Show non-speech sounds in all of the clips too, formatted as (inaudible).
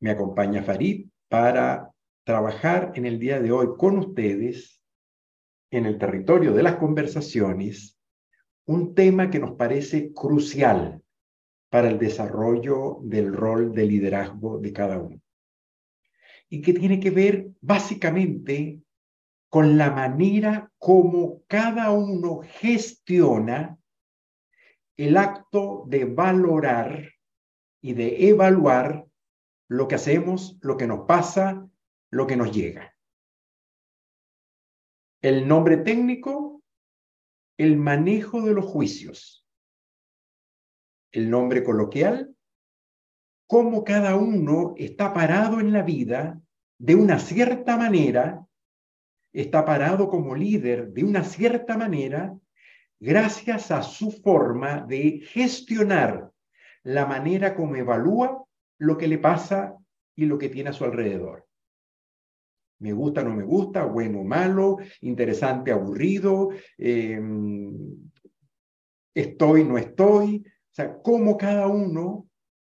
me acompaña Farid para trabajar en el día de hoy con ustedes en el territorio de las conversaciones un tema que nos parece crucial para el desarrollo del rol de liderazgo de cada uno y que tiene que ver básicamente con la manera como cada uno gestiona el acto de valorar y de evaluar lo que hacemos, lo que nos pasa, lo que nos llega. El nombre técnico, el manejo de los juicios. El nombre coloquial, cómo cada uno está parado en la vida de una cierta manera, está parado como líder de una cierta manera, gracias a su forma de gestionar la manera como evalúa lo que le pasa y lo que tiene a su alrededor. Me gusta, no me gusta, bueno, malo, interesante, aburrido, em, estoy, no estoy. O sea, cómo cada uno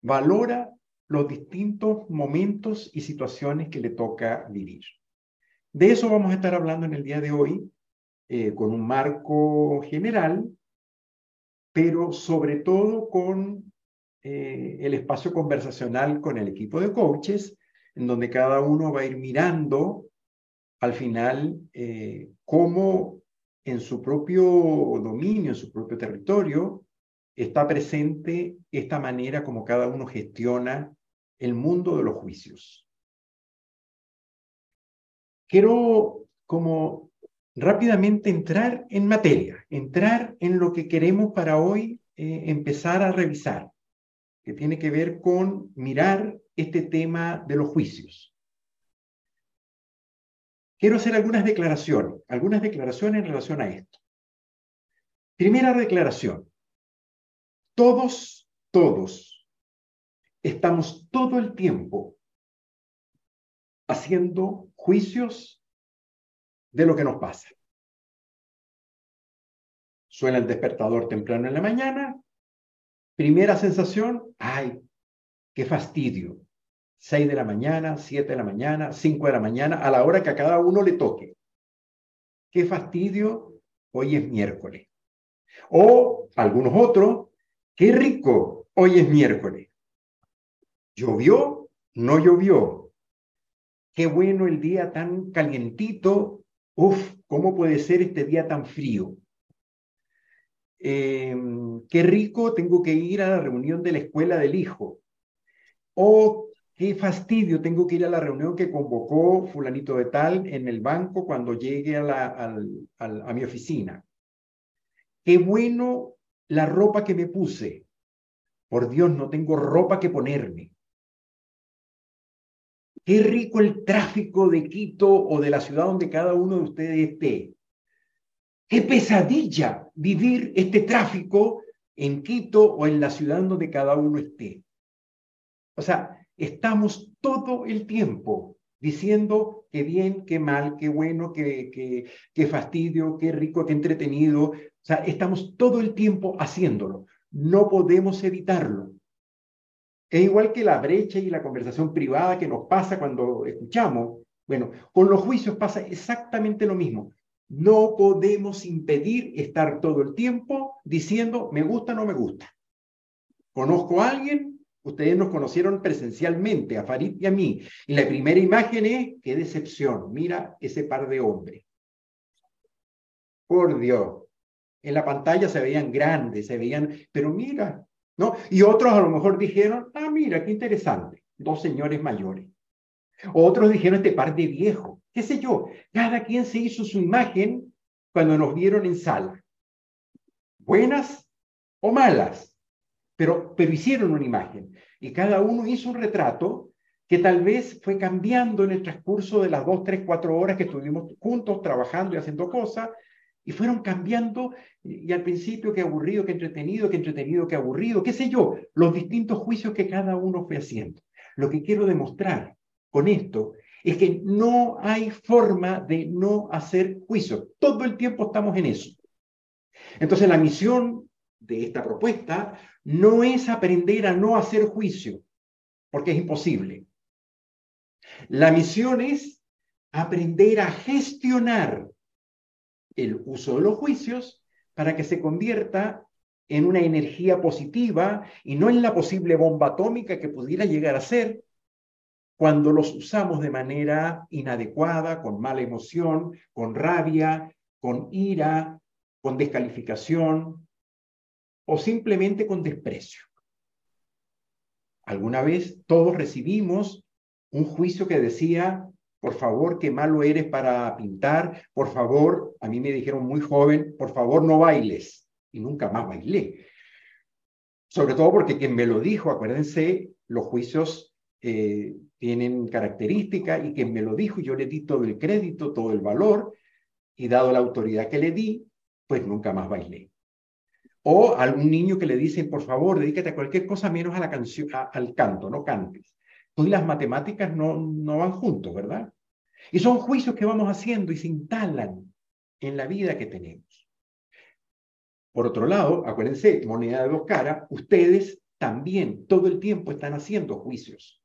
valora los distintos momentos y situaciones que le toca vivir. De eso vamos a estar hablando en el día de hoy, eh, con un marco general, pero sobre todo con eh, el espacio conversacional con el equipo de coaches, en donde cada uno va a ir mirando al final eh, cómo en su propio dominio, en su propio territorio, está presente esta manera como cada uno gestiona el mundo de los juicios. Quiero como rápidamente entrar en materia, entrar en lo que queremos para hoy eh, empezar a revisar que tiene que ver con mirar este tema de los juicios. Quiero hacer algunas declaraciones, algunas declaraciones en relación a esto. Primera declaración. Todos, todos, estamos todo el tiempo haciendo juicios de lo que nos pasa. Suena el despertador temprano en la mañana Primera sensación, ay, qué fastidio. Seis de la mañana, siete de la mañana, cinco de la mañana, a la hora que a cada uno le toque. Qué fastidio, hoy es miércoles. O algunos otros, qué rico, hoy es miércoles. ¿Llovió? No llovió. Qué bueno el día tan calientito. Uf, ¿cómo puede ser este día tan frío? Em, qué rico, tengo que ir a la reunión de la escuela del hijo. O qué fastidio, tengo que ir a la reunión que convocó fulanito de tal en el banco cuando llegue a, a mi oficina. Qué bueno la ropa que me puse. Por Dios, no tengo ropa que ponerme. Qué rico el tráfico de Quito o de la ciudad donde cada uno de ustedes esté. Qué pesadilla vivir este tráfico en Quito o en la ciudad donde cada uno esté. O sea, estamos todo el tiempo diciendo qué bien, qué mal, qué bueno, qué, qué, fastidio, qué rico, qué entretenido. O sea, estamos todo el tiempo haciéndolo. No podemos evitarlo. Es igual que la brecha y la conversación privada que nos pasa cuando escuchamos. Bueno, con los juicios pasa exactamente lo mismo. No podemos impedir estar todo el tiempo diciendo me gusta o no me gusta. Conozco a alguien, ustedes nos conocieron presencialmente, a Farid y a mí, y la primera imagen es, qué decepción, mira ese par de hombres. Por Dios, en la pantalla se veían grandes, se veían, pero mira, ¿no? Y otros a lo mejor dijeron, ah, mira, qué interesante, dos señores mayores. Otros dijeron este par de viejos qué sé yo, cada quien se hizo su imagen cuando nos vieron en sala. Buenas o malas, pero, pero hicieron una imagen. Y cada uno hizo un retrato que tal vez fue cambiando en el transcurso de las dos, tres, cuatro horas que estuvimos juntos trabajando y haciendo cosas, y fueron cambiando, y al principio qué aburrido, qué entretenido, qué entretenido, qué aburrido, qué sé yo, los distintos juicios que cada uno fue haciendo. Lo que quiero demostrar con esto es que no hay forma de no hacer juicio. Todo el tiempo estamos en eso. Entonces la misión de esta propuesta no es aprender a no hacer juicio, porque es imposible. La misión es aprender a gestionar el uso de los juicios para que se convierta en una energía positiva y no en la posible bomba atómica que pudiera llegar a ser cuando los usamos de manera inadecuada, con mala emoción, con rabia, con ira, con descalificación o simplemente con desprecio. Alguna vez todos recibimos un juicio que decía, por favor, qué malo eres para pintar, por favor, a mí me dijeron muy joven, por favor, no bailes. Y nunca más bailé. Sobre todo porque quien me lo dijo, acuérdense, los juicios eh, tienen características y quien me lo dijo, yo le di todo el crédito, todo el valor, y dado la autoridad que le di, pues nunca más bailé. O algún niño que le dicen, por favor, dedícate a cualquier cosa menos a la canción, al canto, no cantes. Tú y las matemáticas no, no van juntos, ¿verdad? Y son juicios que vamos haciendo y se instalan en la vida que tenemos. Por otro lado, acuérdense, moneda de dos caras, ustedes también todo el tiempo están haciendo juicios.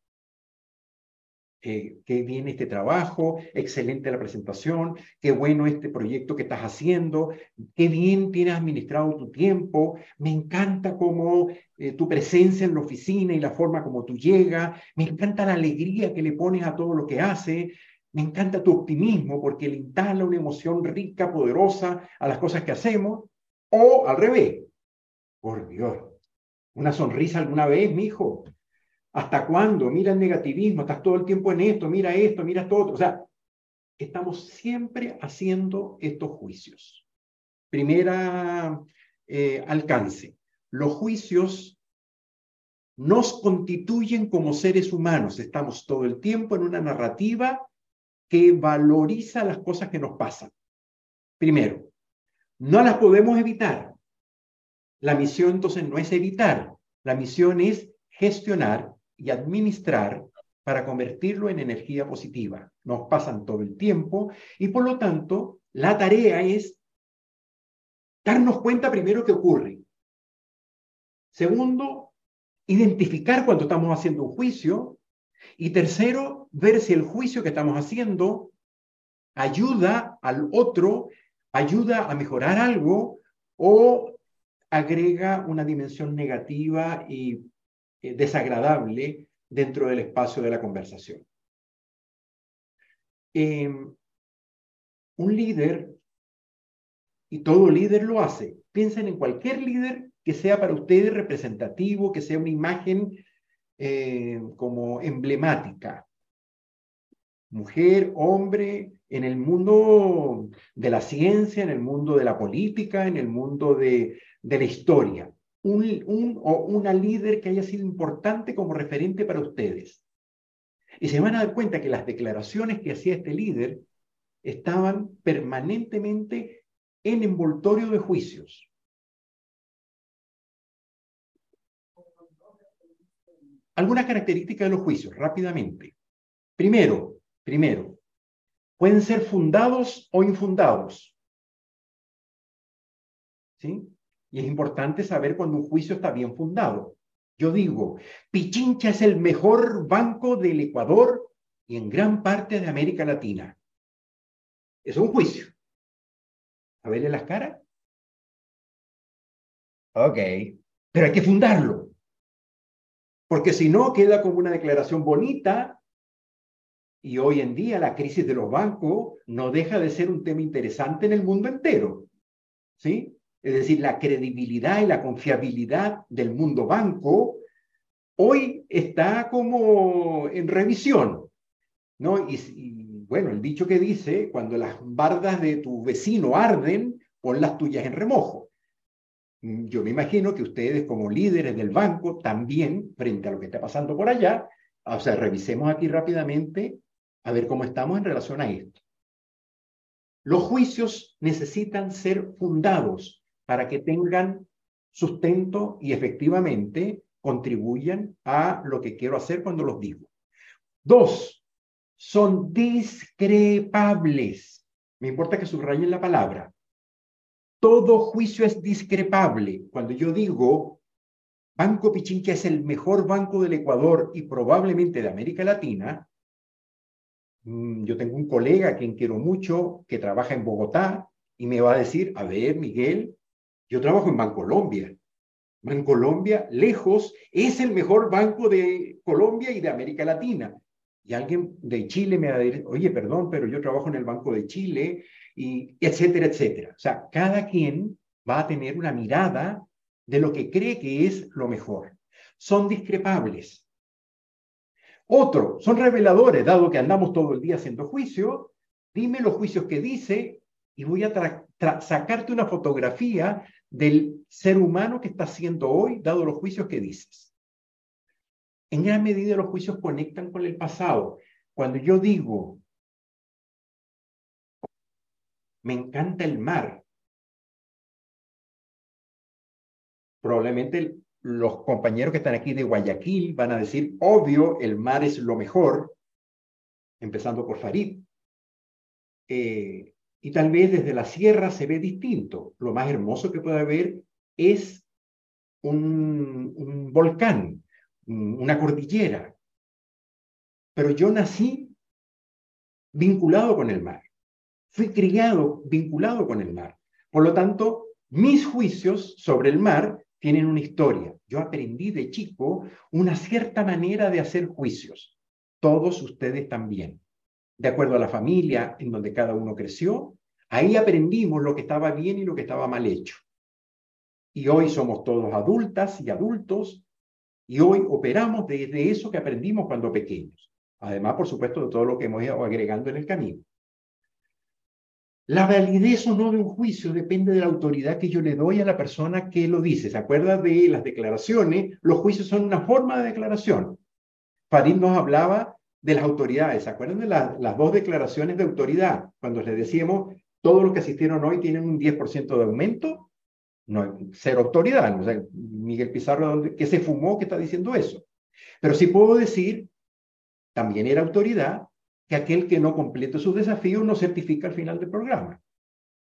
Eh, qué bien este trabajo, excelente la presentación, qué bueno este proyecto que estás haciendo, qué bien tienes administrado tu tiempo, me encanta cómo eh, tu presencia en la oficina y la forma como tú llegas, me encanta la alegría que le pones a todo lo que hace, me encanta tu optimismo porque le instala una emoción rica, poderosa a las cosas que hacemos, o al revés, por Dios, una sonrisa alguna vez, mi hijo, ¿Hasta cuándo? Mira el negativismo, estás todo el tiempo en esto, mira esto, mira esto otro. O sea, estamos siempre haciendo estos juicios. Primera eh, alcance. Los juicios nos constituyen como seres humanos. Estamos todo el tiempo en una narrativa que valoriza las cosas que nos pasan. Primero, no las podemos evitar. La misión entonces no es evitar, la misión es gestionar y administrar para convertirlo en energía positiva. Nos pasan todo el tiempo y por lo tanto la tarea es darnos cuenta primero qué ocurre. Segundo, identificar cuando estamos haciendo un juicio. Y tercero, ver si el juicio que estamos haciendo ayuda al otro, ayuda a mejorar algo o agrega una dimensión negativa y eh, desagradable dentro del espacio de la conversación. Em, un líder, y todo líder lo hace, piensen en cualquier líder que sea para ustedes representativo, que sea una imagen eh, como emblemática. Mujer, hombre, en el mundo de la ciencia, en el mundo de la política, en el mundo de la historia un, o una líder que haya sido importante como referente para ustedes. Y se van a dar cuenta que las declaraciones que hacía este líder estaban permanentemente en envoltorio de juicios. Algunas características de los juicios, rápidamente. Primero, primero, pueden ser fundados o infundados. ¿Sí? Y es importante saber cuando un juicio está bien fundado. Yo digo, Pichincha es el mejor banco del Ecuador y en gran parte de América Latina. Es un juicio. A verle las caras. Ok, pero hay que fundarlo. Porque si no, queda como una declaración bonita. Y hoy en día la crisis de los bancos no deja de ser un tema interesante en el mundo entero. ¿Sí? Es decir, la credibilidad y la confiabilidad del mundo banco, hoy está como en revisión, ¿no? Y, bueno, el dicho que dice, cuando las bardas de tu vecino arden, pon las tuyas en remojo. Mm, yo me imagino que ustedes como líderes del banco también, frente a lo que está pasando por allá, o sea, revisemos aquí rápidamente a ver cómo estamos en relación a esto. Los juicios necesitan ser fundados para que tengan sustento y efectivamente contribuyan a lo que quiero hacer cuando los digo. Dos, son discrepables. Me importa que subrayen la palabra. Todo juicio es discrepable. Cuando yo digo, Banco Pichincha es el mejor banco del Ecuador y probablemente de América Latina, mm, yo tengo un colega a quien quiero mucho que trabaja en Bogotá y me va a decir, a ver, Miguel, yo trabajo en Bancolombia. Bancolombia, lejos, es el mejor banco de Colombia y de América Latina. Y alguien de Chile me va a decir, oye, perdón, pero yo trabajo en el Banco de Chile, y etcétera, etcétera. O sea, cada quien va a tener una mirada de lo que cree que es lo mejor. Son discrepables. Otro, son reveladores, dado que andamos todo el día haciendo juicio, dime los juicios que dice y voy a sacarte una fotografía del ser humano que está haciendo hoy, dado los juicios que dices. En gran medida los juicios conectan con el pasado. Cuando yo digo, me encanta el mar, probablemente los compañeros que están aquí de Guayaquil van a decir, obvio, el mar es lo mejor, empezando por Farid. Eh, y tal vez desde la sierra se ve distinto. Lo más hermoso que puede haber es un, volcán, una cordillera. Pero yo nací vinculado con el mar. Fui criado vinculado con el mar. Por lo tanto, mis juicios sobre el mar tienen una historia. Yo aprendí de chico una cierta manera de hacer juicios. Todos ustedes también de acuerdo a la familia en donde cada uno creció, ahí aprendimos lo que estaba bien y lo que estaba mal hecho. Y hoy somos todos adultas y adultos y hoy operamos desde eso que aprendimos cuando pequeños. Además, por supuesto, de todo lo que hemos ido agregando en el camino. La validez o no de un juicio depende de la autoridad que yo le doy a la persona que lo dice. ¿Se acuerda de las declaraciones? Los juicios son una forma de declaración. Farid nos hablaba de las autoridades. ¿Se acuerdan de las dos declaraciones de autoridad? Cuando les decíamos, todos los que asistieron hoy tienen un 10% de aumento, no, cero autoridad. Miguel Pizarro, ¿qué se fumó que está diciendo eso? Pero sí puedo decir, también era autoridad, que aquel que no complete sus desafíos no certifica al final del programa.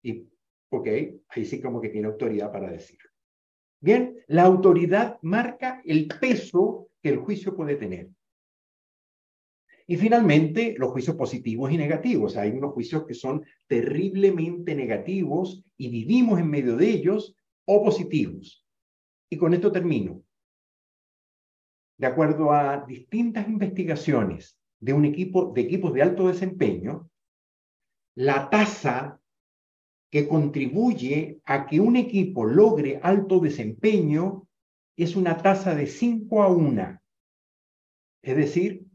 Y, ok, ahí sí como que tiene autoridad para decirlo. Bien, la autoridad marca el peso que el juicio puede tener. Y finalmente, los juicios positivos y negativos. Hay unos juicios que son terriblemente negativos y vivimos en medio de ellos, o positivos. Y con esto termino. De acuerdo a distintas investigaciones de un equipo de equipos de alto desempeño, la tasa que contribuye a que un equipo logre alto desempeño es una tasa de 5 a 1. Es decir,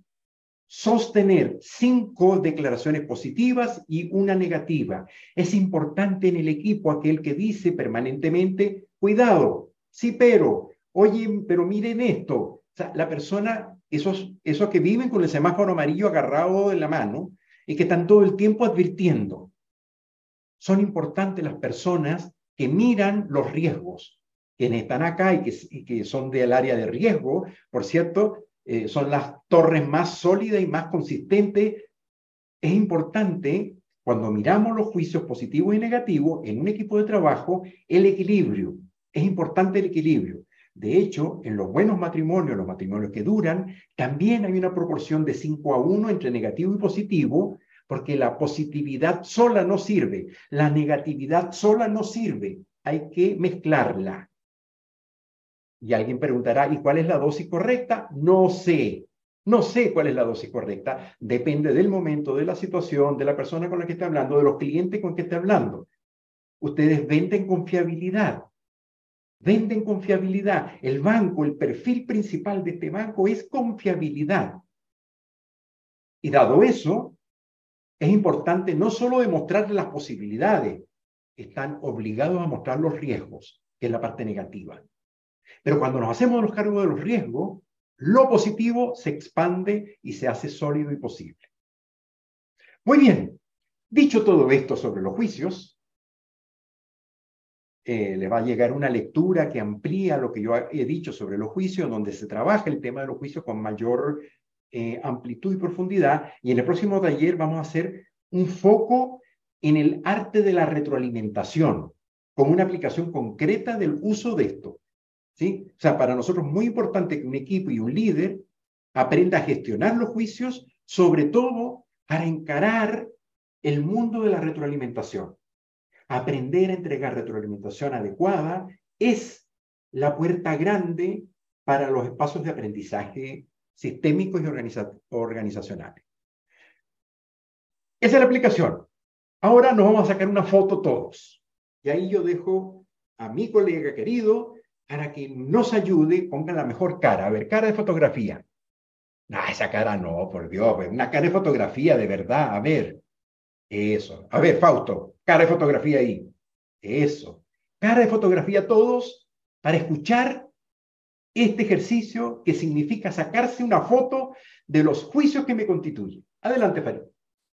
sostener cinco declaraciones positivas y una negativa. Es importante en el equipo aquel que dice permanentemente, cuidado, sí, pero, oye, pero miren esto. La persona, esos, esos que viven con el semáforo amarillo agarrado en la mano y que están todo el tiempo advirtiendo. Son importantes las personas que miran los riesgos, quienes están acá y que, y que son del área de riesgo, por cierto, eh, son las torres más sólidas y más consistentes. Es importante, cuando miramos los juicios positivos y negativos en un equipo de trabajo, el equilibrio. Es importante el equilibrio. De hecho, en los buenos matrimonios, los matrimonios que duran, también hay una proporción de 5 a 1 entre negativo y positivo, porque la positividad sola no sirve, la negatividad sola no sirve, hay que mezclarla. Y alguien preguntará, ¿y cuál es la dosis correcta? No sé. No sé cuál es la dosis correcta. Depende del momento, de la situación, de la persona con la que esté hablando, de los clientes con que esté hablando. Ustedes venden confiabilidad. Venden confiabilidad. El banco, el perfil principal de este banco es confiabilidad. Y dado eso, es importante no solo demostrar las posibilidades, están obligados a mostrar los riesgos, que es la parte negativa. Pero cuando nos hacemos los cargos de los riesgos, lo positivo se expande y se hace sólido y posible. Muy bien, dicho todo esto sobre los juicios, eh, le va a llegar una lectura que amplía lo que yo he dicho sobre los juicios, donde se trabaja el tema de los juicios con mayor eh, amplitud y profundidad. Y en el próximo taller vamos a hacer un foco en el arte de la retroalimentación, con una aplicación concreta del uso de esto. ¿Sí? O sea, para nosotros es muy importante que un equipo y un líder aprenda a gestionar los juicios, sobre todo para encarar el mundo de la retroalimentación. Aprender a entregar retroalimentación adecuada es la puerta grande para los espacios de aprendizaje sistémicos y organizacionales. Esa es la aplicación. Ahora nos vamos a sacar una foto todos. Y ahí yo dejo a mi colega querido para que nos ayude, ponga la mejor cara. A ver, cara de fotografía. No, esa cara no, por Dios, una cara de fotografía de verdad. A ver, eso. A ver, Fausto, cara de fotografía ahí. Eso. Cara de fotografía todos para escuchar este ejercicio que significa sacarse una foto de los juicios que me constituyen. Adelante, Farid.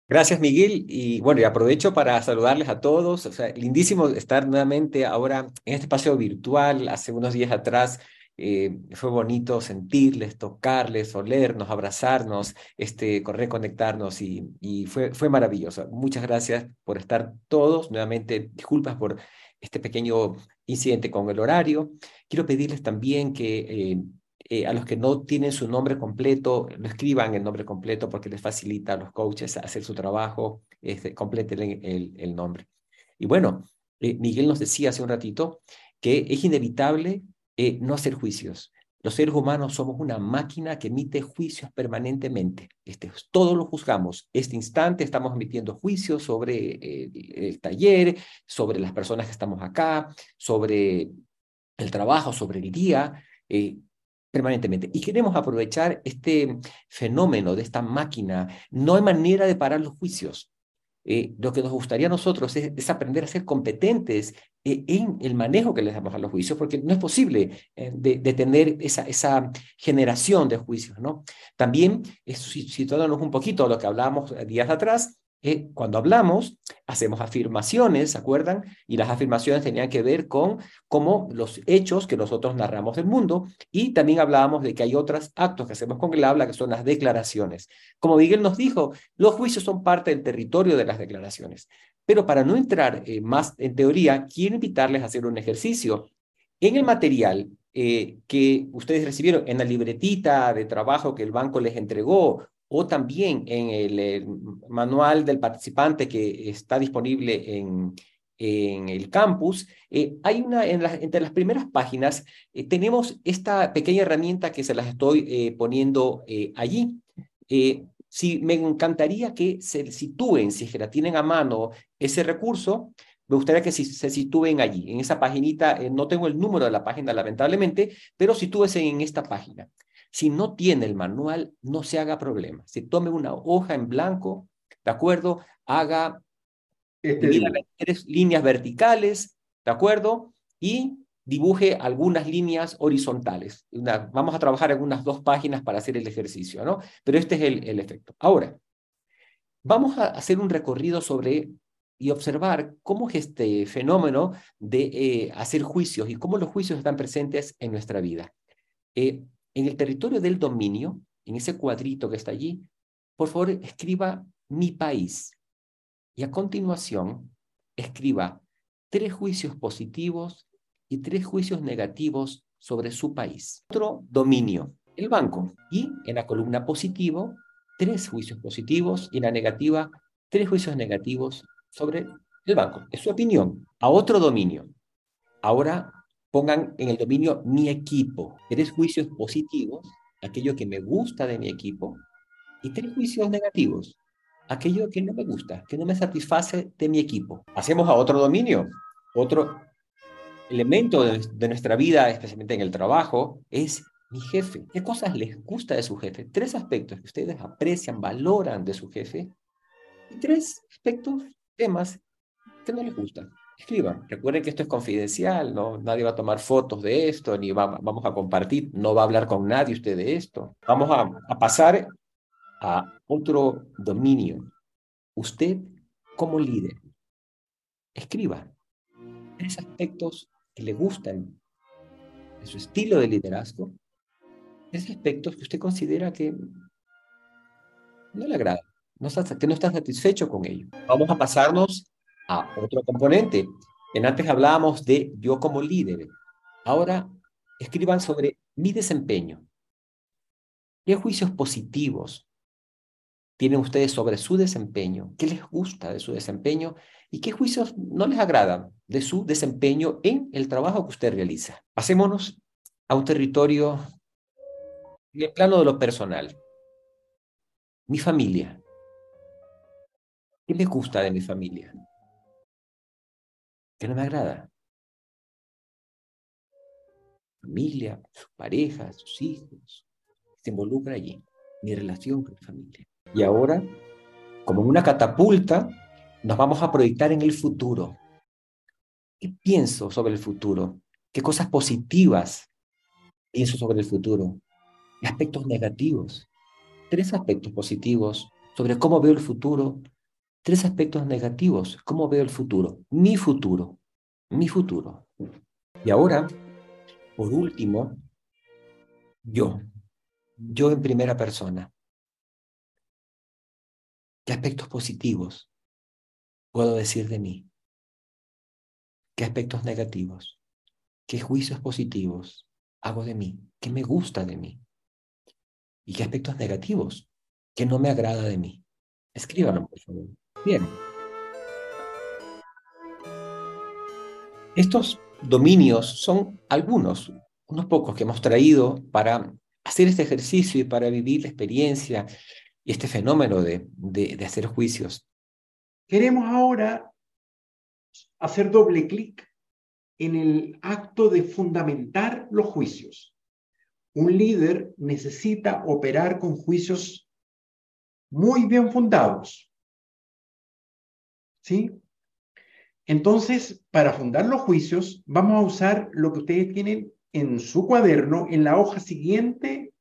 Gracias, Miguel. Y bueno, y aprovecho para saludarles a todos. O sea, lindísimo estar nuevamente ahora en este espacio virtual. Hace unos días atrás eh, fue bonito sentirles, tocarles, olernos, abrazarnos, este, reconectarnos y, fue, fue maravilloso. Muchas gracias por estar todos. Nuevamente, disculpas por este pequeño incidente con el horario. Quiero pedirles también que eh, eh, a los que no tienen su nombre completo, lo escriban el nombre completo porque les facilita a los coaches hacer su trabajo, este, completen el, el, nombre. Y bueno, eh, Miguel nos decía hace un ratito que es inevitable eh, no hacer juicios. Los seres humanos somos una máquina que emite juicios permanentemente. Este, todos lo juzgamos. Este instante estamos emitiendo juicios sobre el, el taller, sobre las personas que estamos acá, sobre el trabajo, sobre el día. Eh, permanentemente. Y queremos aprovechar este fenómeno de esta máquina. No hay manera de parar los juicios. Eh, lo que nos gustaría a nosotros es, aprender a ser competentes eh, en el manejo que les damos a los juicios, porque no es posible eh, esa, esa generación de juicios. ¿no? También, situándonos un poquito a lo que hablábamos días atrás, cuando hablamos, hacemos afirmaciones, ¿se acuerdan? Y las afirmaciones tenían que ver con cómo los hechos que nosotros narramos del mundo y también hablábamos de que hay otros actos que hacemos con el habla que son las declaraciones. Como Miguel nos dijo, los juicios son parte del territorio de las declaraciones. Pero para no entrar eh, más en teoría, quiero invitarles a hacer un ejercicio. En el material eh, que ustedes recibieron en la libretita de trabajo que el banco les entregó o también en el, manual del participante que está disponible en, el campus, eh, hay una, en entre las primeras páginas, eh, tenemos esta pequeña herramienta que se las estoy eh, poniendo allí. si me encantaría que se sitúen, si es que la tienen a mano ese recurso, me gustaría que se sitúen allí, en esa paginita, no tengo el número de la página lamentablemente, pero sitúese en esta página. Si no tiene el manual, no se haga problema. Si tome una hoja en blanco, ¿de acuerdo? Haga este líneas verticales, ¿de acuerdo? Y dibuje algunas líneas horizontales. vamos a trabajar en unas dos páginas para hacer el ejercicio, ¿no? Pero este es el, efecto. Ahora, vamos a hacer un recorrido sobre y observar cómo es este fenómeno de eh, hacer juicios y cómo los juicios están presentes en nuestra vida. Eh, en el territorio del dominio, en ese cuadrito que está allí, por favor escriba mi país. Y a continuación, escriba tres juicios positivos y tres juicios negativos sobre su país. Otro dominio, el banco. Y en la columna positivo, tres juicios positivos y en la negativa, tres juicios negativos sobre el banco. Es su opinión. A otro dominio. Ahora pongan en el dominio mi equipo. Tres juicios positivos, aquello que me gusta de mi equipo, y tres juicios negativos, aquello que no me gusta, que no me satisface de mi equipo. Hacemos a otro dominio, otro elemento de, nuestra vida, especialmente en el trabajo, es mi jefe. ¿Qué cosas les gusta de su jefe? Tres aspectos que ustedes aprecian, valoran de su jefe, y tres aspectos, temas que no les gustan escriban. Recuerden que esto es confidencial, ¿no? Nadie va a tomar fotos de esto, ni vamos a compartir, no va a hablar con nadie usted de esto. Vamos a, a pasar a otro dominio. Usted como líder, escriba tres aspectos que le gustan de su estilo de liderazgo, tres aspectos que usted considera que no le agrada, no que no está satisfecho con ello. Vamos a pasarnos a otro componente. En antes hablábamos de yo como líder. Ahora escriban sobre mi desempeño. ¿Qué juicios positivos tienen ustedes sobre su desempeño, qué les gusta de su desempeño y qué juicios no les agradan de su desempeño en el trabajo que usted realiza. Pasémonos a un territorio en el plano de lo personal. Mi familia. ¿Qué me gusta de mi familia? ¿Qué no me agrada? Familia, sus parejas, sus hijos. Se involucra allí, mi relación con mi familia. Y ahora, como en una catapulta, nos vamos a proyectar en el futuro. ¿Qué pienso sobre el futuro? ¿Qué cosas positivas pienso sobre el futuro? ¿Qué aspectos negativos? Tres aspectos positivos sobre cómo veo el futuro. Tres aspectos negativos, cómo veo el futuro. Mi futuro. Mi futuro. Y ahora, por último, yo. Yo en primera persona. ¿Qué aspectos positivos puedo decir de mí? ¿Qué aspectos negativos? ¿Qué juicios positivos hago de mí? ¿Qué me gusta de mí? ¿Y qué aspectos negativos? ¿Qué no me agrada de mí? Escríbanlo, por favor. Bien. Estos dominios son algunos, unos pocos que hemos traído para hacer este ejercicio y para vivir la experiencia y este fenómeno de, de, hacer juicios. Queremos ahora hacer doble clic en el acto de fundamentar los juicios. Un líder necesita operar con juicios muy bien fundados. ¿Sí? Entonces, para fundar los juicios, vamos a usar lo que ustedes tienen en su cuaderno, en la hoja siguiente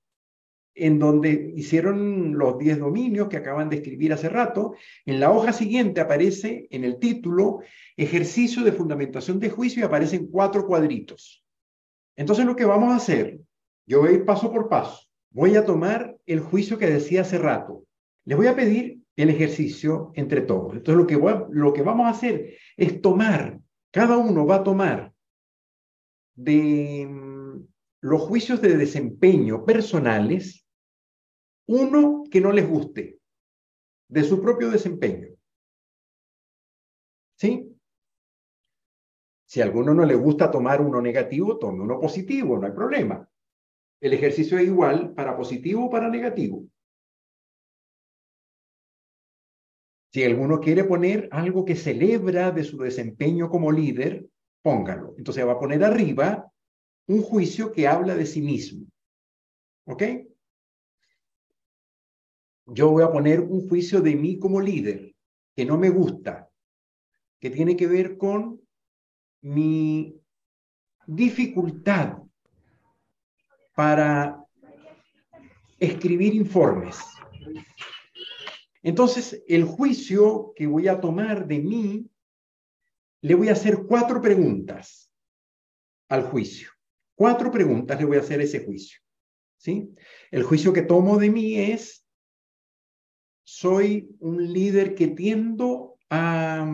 en donde hicieron los 10 dominios que acaban de escribir hace rato. En la hoja siguiente aparece en el título ejercicio de fundamentación de juicio y aparecen cuatro cuadritos. Entonces lo que vamos a hacer, yo voy a ir paso por paso. Voy a tomar el juicio que decía hace rato. Les voy a pedir el ejercicio entre todos. Entonces lo que, lo que vamos a hacer es tomar, cada uno va a tomar de mm, los juicios de desempeño personales uno que no les guste de su propio desempeño. ¿Sí? Si a alguno no le gusta tomar uno negativo, tome uno positivo, no hay problema. El ejercicio es igual para positivo o para negativo. Si alguno quiere poner algo que celebra de su desempeño como líder, póngalo. Entonces va a poner arriba un juicio que habla de sí mismo. ¿Ok? yo voy a poner un juicio de mí como líder que no me gusta, que tiene que ver con mi dificultad para escribir informes. Entonces, el juicio que voy a tomar de mí, le voy a hacer cuatro preguntas al juicio. Cuatro preguntas le voy a hacer a ese juicio. ¿sí? El juicio que tomo de mí es, soy un líder que tiendo a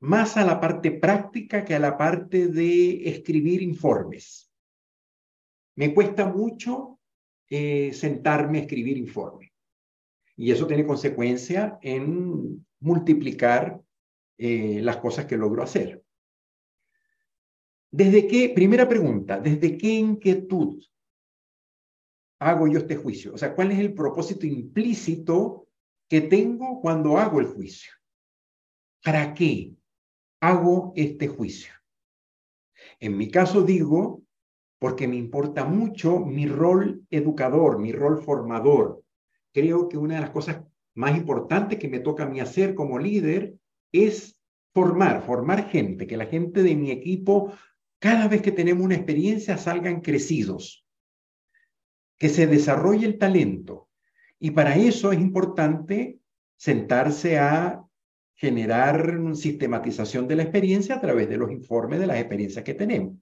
más a la parte práctica que a la parte de escribir informes. Me cuesta mucho eh, sentarme a escribir informes. Y eso tiene consecuencia en multiplicar eh, las cosas que logro hacer. ¿Desde qué, primera pregunta, desde qué inquietud hago yo este juicio? O sea, ¿cuál es el propósito implícito que tengo cuando hago el juicio? ¿Para qué hago este juicio? En mi caso digo, porque me importa mucho mi rol educador, mi rol formador. Creo que una de las cosas más importantes que me toca a mí hacer como líder es formar, formar gente, que la gente de mi equipo, cada vez que tenemos una experiencia, salgan crecidos que se desarrolle el talento. Y para eso es importante sentarse a generar sistematización de la experiencia a través de los informes de las experiencias que tenemos.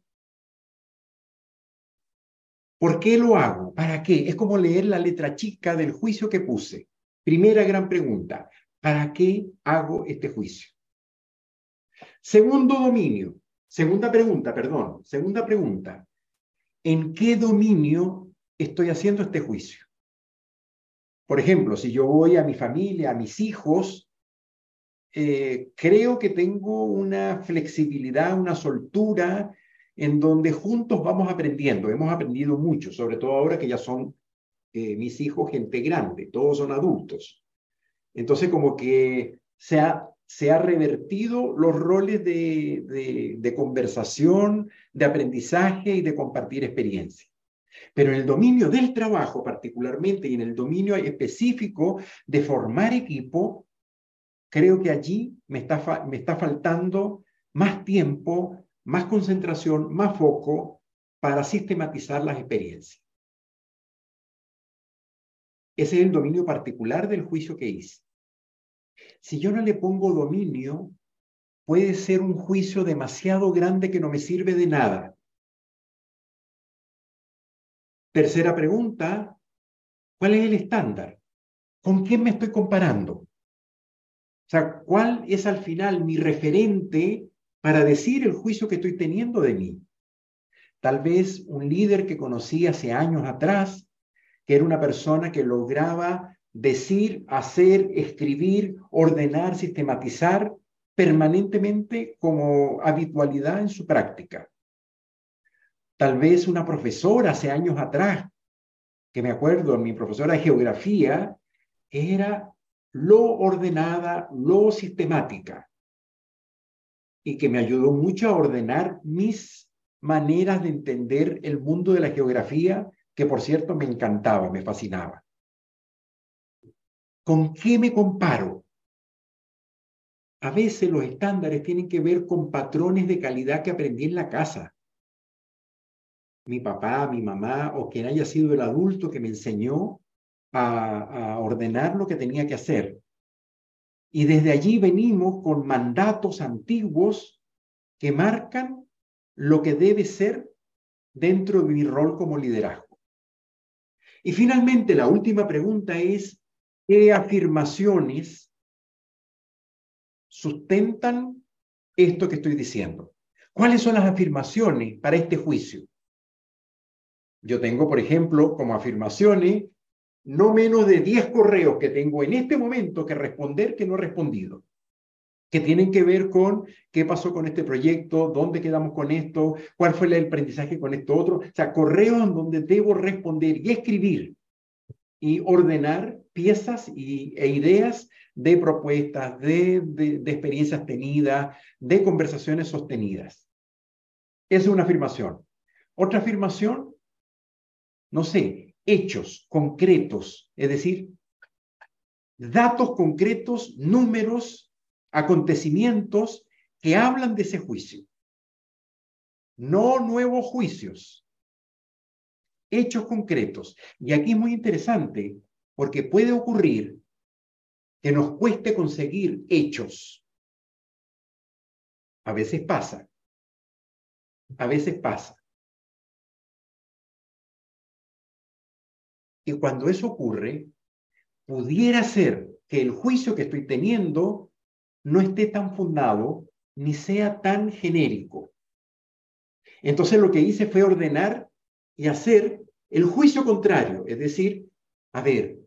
¿Por qué lo hago? ¿Para qué? Es como leer la letra chica del juicio que puse. Primera gran pregunta, ¿para qué hago este juicio? Segundo dominio, segunda pregunta, perdón, segunda pregunta, ¿en qué dominio estoy haciendo este juicio? Por ejemplo, si yo voy a mi familia, a mis hijos, eh, creo que tengo una flexibilidad, una soltura en donde juntos vamos aprendiendo. Hemos aprendido mucho, sobre todo ahora que ya son eh, mis hijos gente grande, todos son adultos. Entonces, como que se ha, se ha revertido los roles de, de conversación, de aprendizaje y de compartir experiencia. Pero en el dominio del trabajo particularmente y en el dominio específico de formar equipo, creo que allí me está, me está faltando más tiempo, más concentración, más foco para sistematizar las experiencias. Ese es el dominio particular del juicio que hice. Si yo no le pongo dominio, puede ser un juicio demasiado grande que no me sirve de nada. Tercera pregunta, ¿cuál es el estándar? ¿Con quién me estoy comparando? O sea, ¿cuál es al final mi referente para decir el juicio que estoy teniendo de mí? Tal vez un líder que conocí hace años atrás, que era una persona que lograba decir, hacer, escribir, ordenar, sistematizar permanentemente como habitualidad en su práctica. Tal vez una profesora hace años atrás, que me acuerdo, mi profesora de geografía, era lo ordenada, lo sistemática, y que me ayudó mucho a ordenar mis maneras de entender el mundo de la geografía, que por cierto me encantaba, me fascinaba. ¿Con qué me comparo? A veces los estándares tienen que ver con patrones de calidad que aprendí en la casa mi papá, mi mamá o quien haya sido el adulto que me enseñó a, a ordenar lo que tenía que hacer. Y desde allí venimos con mandatos antiguos que marcan lo que debe ser dentro de mi rol como liderazgo. Y finalmente, la última pregunta es, ¿qué afirmaciones sustentan esto que estoy diciendo? ¿Cuáles son las afirmaciones para este juicio? Yo tengo, por ejemplo, como afirmaciones, no menos de 10 correos que tengo en este momento que responder que no he respondido, que tienen que ver con qué pasó con este proyecto, dónde quedamos con esto, cuál fue el aprendizaje con esto otro. O sea, correos en donde debo responder y escribir y ordenar piezas y, e ideas de propuestas, de, de experiencias tenidas, de conversaciones sostenidas. Esa es una afirmación. Otra afirmación no sé, hechos concretos, es decir, datos concretos, números, acontecimientos que hablan de ese juicio. No nuevos juicios, hechos concretos. Y aquí es muy interesante porque puede ocurrir que nos cueste conseguir hechos. A veces pasa. A veces pasa. Y cuando eso ocurre, pudiera ser que el juicio que estoy teniendo no esté tan fundado ni sea tan genérico. Entonces lo que hice fue ordenar y hacer el juicio contrario, es decir, a ver,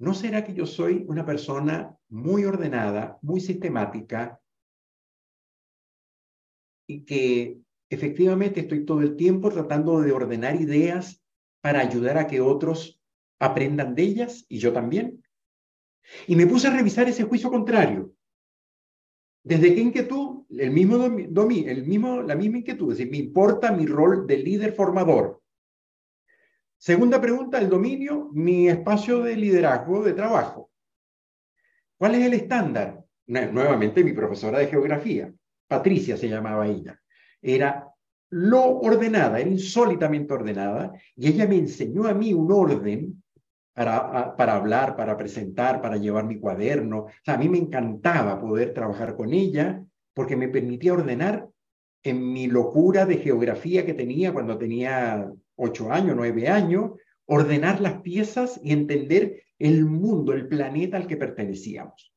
¿no será que yo soy una persona muy ordenada, muy sistemática y que efectivamente estoy todo el tiempo tratando de ordenar ideas para ayudar a que otros aprendan de ellas y yo también. Y me puse a revisar ese juicio contrario. ¿Desde qué inquietud? El mismo domi, el mismo, la misma inquietud, es decir, me importa mi rol de líder formador. Segunda pregunta, el dominio, mi espacio de liderazgo, de trabajo. ¿Cuál es el estándar? Nuevamente mi profesora de geografía, Patricia se llamaba ella. Era lo ordenada, era insólitamente ordenada, y ella me enseñó a mí un orden para, hablar, para presentar, para llevar mi cuaderno. O sea, a mí me encantaba poder trabajar con ella porque me permitía ordenar en mi locura de geografía que tenía cuando tenía ocho años, nueve años, ordenar las piezas y entender el mundo, el planeta al que pertenecíamos.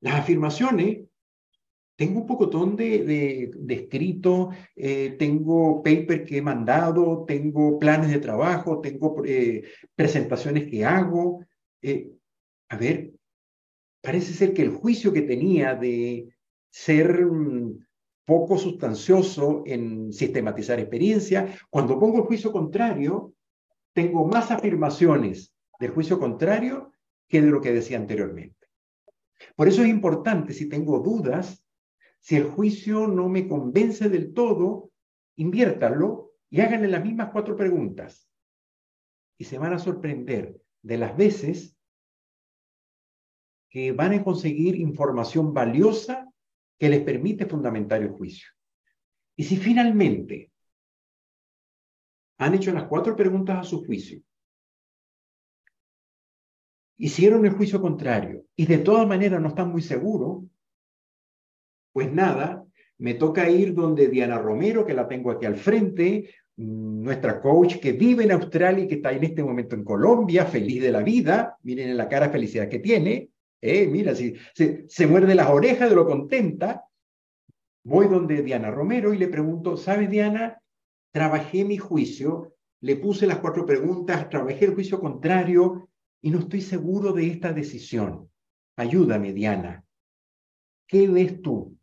Las afirmaciones tengo un pocotón de, de, de escrito, eh, tengo paper que he mandado, tengo planes de trabajo, tengo eh, presentaciones que hago. Eh, a ver, parece ser que el juicio que tenía de ser mm, poco sustancioso en sistematizar experiencia, cuando pongo el juicio contrario, tengo más afirmaciones del juicio contrario que de lo que decía anteriormente. Por eso es importante, si tengo dudas, si el juicio no me convence del todo, inviértanlo y háganle las mismas cuatro preguntas. Y se van a sorprender de las veces que van a conseguir información valiosa que les permite fundamentar el juicio. Y si finalmente han hecho las cuatro preguntas a su juicio, hicieron el juicio contrario y de todas maneras no están muy seguros, pues nada, me toca ir donde Diana Romero, que la tengo aquí al frente, nuestra coach que vive en Australia y que está en este momento en Colombia, feliz de la vida, miren en la cara felicidad que tiene, eh, mira, si se, se muerde las orejas de lo contenta, voy donde Diana Romero y le pregunto, ¿sabe Diana? Trabajé mi juicio, le puse las cuatro preguntas, trabajé el juicio contrario y no estoy seguro de esta decisión. Ayúdame, Diana. ¿Qué ves tú?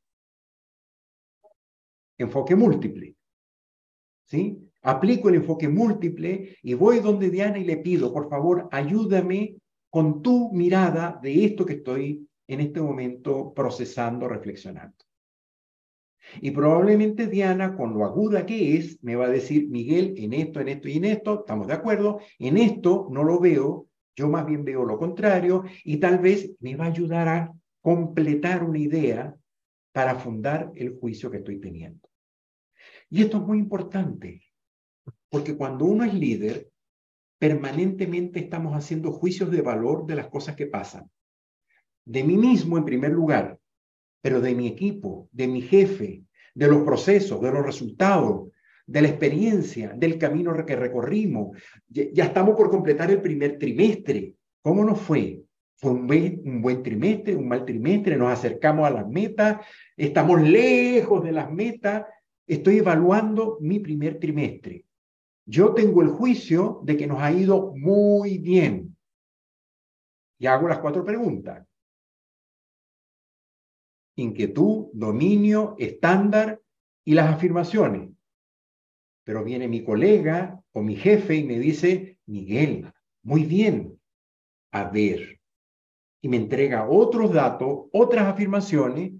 Enfoque múltiple. ¿Sí? Aplico el enfoque múltiple y voy donde Diana y le pido, por favor, ayúdame con tu mirada de esto que estoy en este momento procesando, reflexionando. Y probablemente Diana, con lo aguda que es, me va a decir, Miguel, en esto, en esto y en esto, estamos de acuerdo, en esto no lo veo, yo más bien veo lo contrario, y tal vez me va a ayudar a completar una idea para fundar el juicio que estoy teniendo. Y esto es muy importante, porque cuando uno es líder, permanentemente estamos haciendo juicios de valor de las cosas que pasan. De mí mismo en primer lugar, pero de mi equipo, de mi jefe, de los procesos, de los resultados, de la experiencia, del camino que recorrimos. Ya, estamos por completar el primer trimestre. ¿Cómo nos fue? Fue un buen, trimestre, un mal trimestre, nos acercamos a las metas, estamos lejos de las metas, estoy evaluando mi primer trimestre. Yo tengo el juicio de que nos ha ido muy bien. Y hago las cuatro preguntas. Inquietud, dominio, estándar y las afirmaciones. Pero viene mi colega o mi jefe y me dice, Miguel, muy bien. A ver. Y me entrega otros datos, otras afirmaciones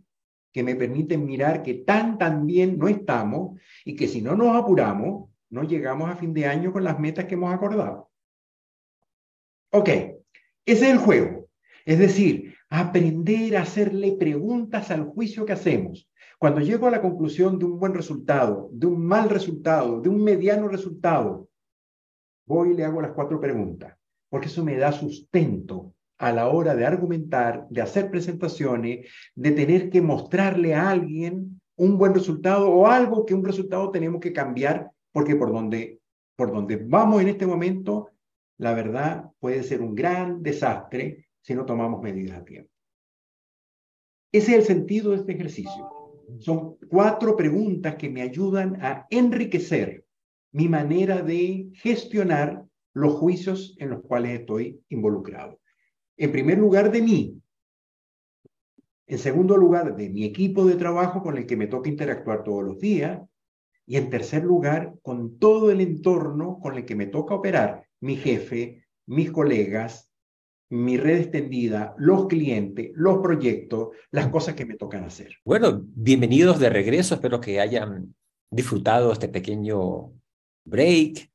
que me permiten mirar que tan, tan bien no estamos y que si no nos apuramos, no llegamos a fin de año con las metas que hemos acordado. Ok, ese es el juego. Es decir, aprender a hacerle preguntas al juicio que hacemos. Cuando llego a la conclusión de un buen resultado, de un mal resultado, de un mediano resultado, voy y le hago las cuatro preguntas, porque eso me da sustento a la hora de argumentar, de hacer presentaciones, de tener que mostrarle a alguien un buen resultado o algo que un resultado tenemos que cambiar, porque por donde, por donde vamos en este momento, la verdad puede ser un gran desastre si no tomamos medidas a tiempo. Ese es el sentido de este ejercicio. Son cuatro preguntas que me ayudan a enriquecer mi manera de gestionar los juicios en los cuales estoy involucrado en primer lugar de mí, en segundo lugar de mi equipo de trabajo con el que me toca interactuar todos los días, y en tercer lugar con todo el entorno con el que me toca operar, mi jefe, mis colegas, mi red extendida, los clientes, los proyectos, las cosas que me tocan hacer. Bueno, bienvenidos de regreso, espero que hayan disfrutado este pequeño break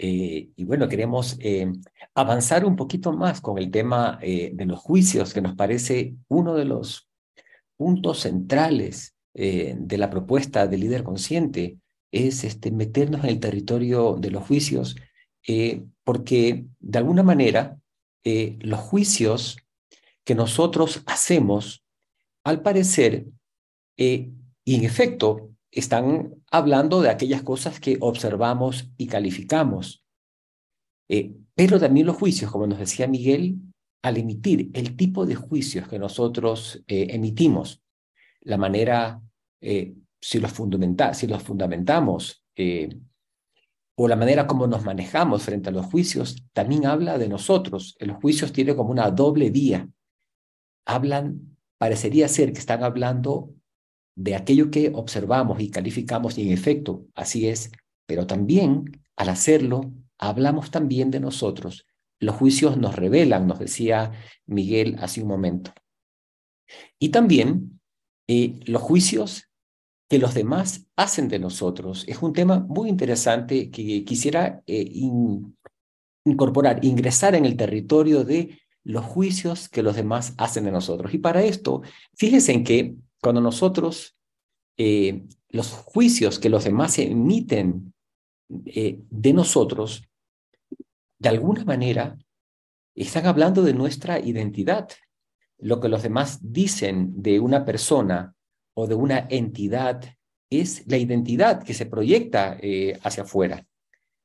eh, y bueno, queremos eh, avanzar un poquito más con el tema eh, de los juicios, que nos parece uno de los puntos centrales de la propuesta del líder consciente, es este, meternos en el territorio de los juicios, porque de alguna manera los juicios que nosotros hacemos, al parecer, y en efecto, están hablando de aquellas cosas que observamos y calificamos. Eh, pero también los juicios, como nos decía Miguel, al emitir el tipo de juicios que nosotros eh, emitimos, la manera, eh, si, los fundamenta si los fundamentamos, o la manera como nos manejamos frente a los juicios, también habla de nosotros. Los juicios tienen como una doble vía. Hablan, parecería ser que están hablando de aquello que observamos y calificamos y en efecto así es, pero también al hacerlo hablamos también de nosotros. Los juicios nos revelan, nos decía Miguel hace un momento. Y también eh, los juicios que los demás hacen de nosotros. Es un tema muy interesante que quisiera eh, incorporar, ingresar en el territorio de los juicios que los demás hacen de nosotros. Y para esto, fíjense en que cuando nosotros, eh, los juicios que los demás emiten eh, de nosotros, de alguna manera, están hablando de nuestra identidad. Lo que los demás dicen de una persona o de una entidad es la identidad que se proyecta eh, hacia afuera.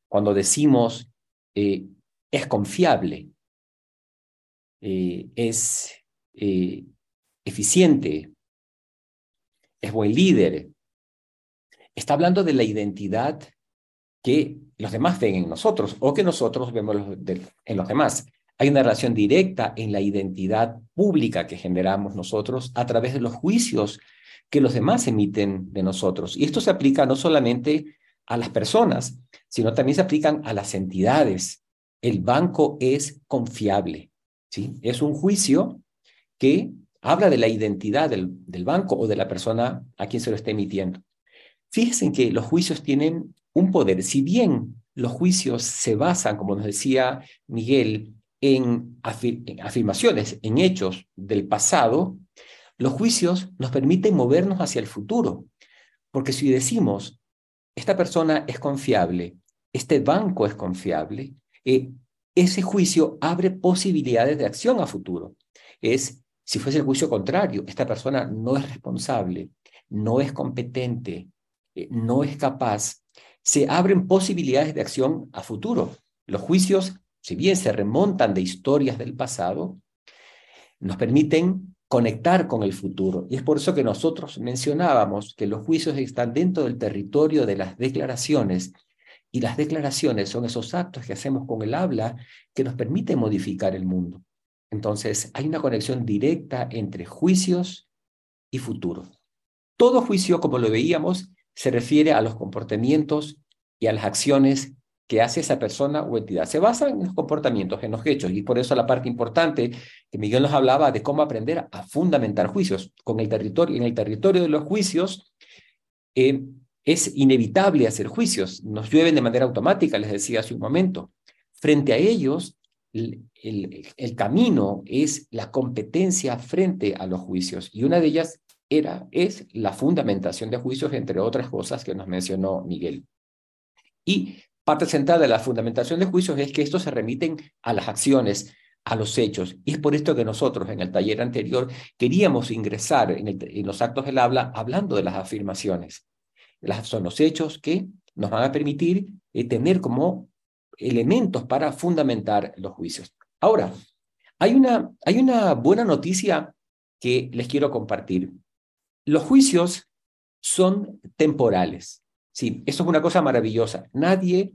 Cuando decimos es confiable, eh, es eficiente, es buen líder, está hablando de la identidad que los demás ven en nosotros o que nosotros vemos en los demás. Hay una relación directa en la identidad pública que generamos nosotros a través de los juicios que los demás emiten de nosotros. Y esto se aplica no solamente a las personas, sino también se aplican a las entidades. El banco es confiable. ¿sí? Es un juicio que habla de la identidad del, del banco o de la persona a quien se lo está emitiendo. Fíjense que los juicios tienen un poder. Si bien los juicios se basan, como nos decía Miguel, en, afirmaciones, en hechos del pasado, los juicios nos permiten movernos hacia el futuro, porque si decimos, esta persona es confiable, este banco es confiable, eh, ese juicio abre posibilidades de acción a futuro. Es, si fuese el juicio contrario, esta persona no es responsable, no es competente, eh, no es capaz, se abren posibilidades de acción a futuro. Los juicios, si bien se remontan de historias del pasado, nos permiten conectar con el futuro. Y es por eso que nosotros mencionábamos que los juicios están dentro del territorio de las declaraciones y las declaraciones son esos actos que hacemos con el habla que nos permiten modificar el mundo. Entonces, hay una conexión directa entre juicios y futuro. Todo juicio, como lo veíamos, se refiere a los comportamientos y a las acciones que hace esa persona o entidad. Se basa en los comportamientos, en los hechos, y por eso la parte importante que Miguel nos hablaba de cómo aprender a fundamentar juicios. Con el territorio, en el territorio de los juicios eh, es inevitable hacer juicios, nos llueven de manera automática, les decía hace un momento. Frente a ellos, el, camino es la competencia frente a los juicios, y una de ellas era, es la fundamentación de juicios, entre otras cosas que nos mencionó Miguel. Y Parte central de la fundamentación de juicios es que estos se remiten a las acciones, a los hechos. Y es por esto que nosotros en el taller anterior queríamos ingresar en, los actos del habla hablando de las afirmaciones. Las, son los hechos que nos van a permitir eh, tener como elementos para fundamentar los juicios. Ahora, hay una, hay una buena noticia que les quiero compartir. Los juicios son temporales. Sí, eso es una cosa maravillosa. Nadie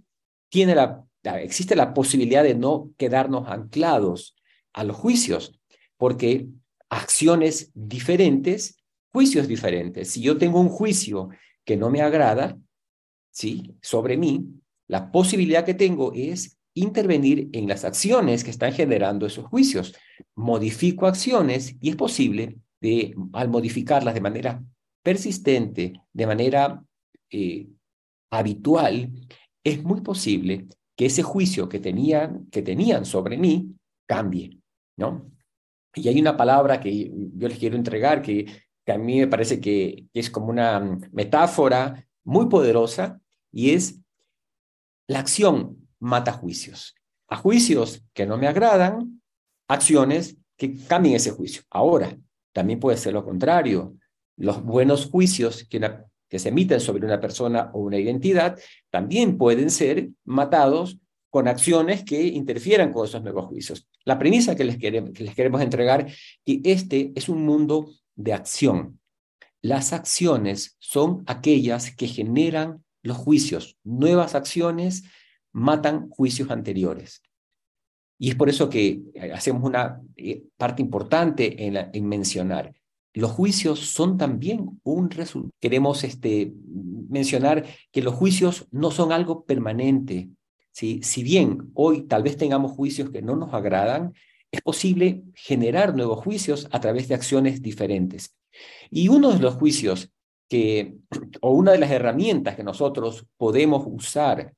tiene la, existe la posibilidad de no quedarnos anclados a los juicios, porque acciones diferentes, juicios diferentes. Si yo tengo un juicio que no me agrada, ¿sí? Sobre mí, la posibilidad que tengo es intervenir en las acciones que están generando esos juicios. Modifico acciones y es posible de, al modificarlas de manera persistente, de manera eh, habitual, es muy posible que ese juicio que tenían, que tenían sobre mí cambie, ¿no? Y hay una palabra que yo les quiero entregar que, que a mí me parece que, es como una metáfora muy poderosa y es la acción mata juicios. A juicios que no me agradan, acciones que cambien ese juicio. Ahora, también puede ser lo contrario. Los buenos juicios que que se emiten sobre una persona o una identidad también pueden ser matados con acciones que interfieran con esos nuevos juicios. La premisa que les queremos, que les queremos entregar que este es un mundo de acción. las acciones son aquellas que generan los juicios. Nuevas acciones matan juicios anteriores. Y es por eso que eh, hacemos una eh, parte importante en, mencionar. Los juicios son también un resultado. Queremos este, mencionar que los juicios no son algo permanente. ¿sí? Si bien hoy tal vez tengamos juicios que no nos agradan, es posible generar nuevos juicios a través de acciones diferentes. Y uno de los juicios que, (clears throat) o una de las herramientas que nosotros podemos usar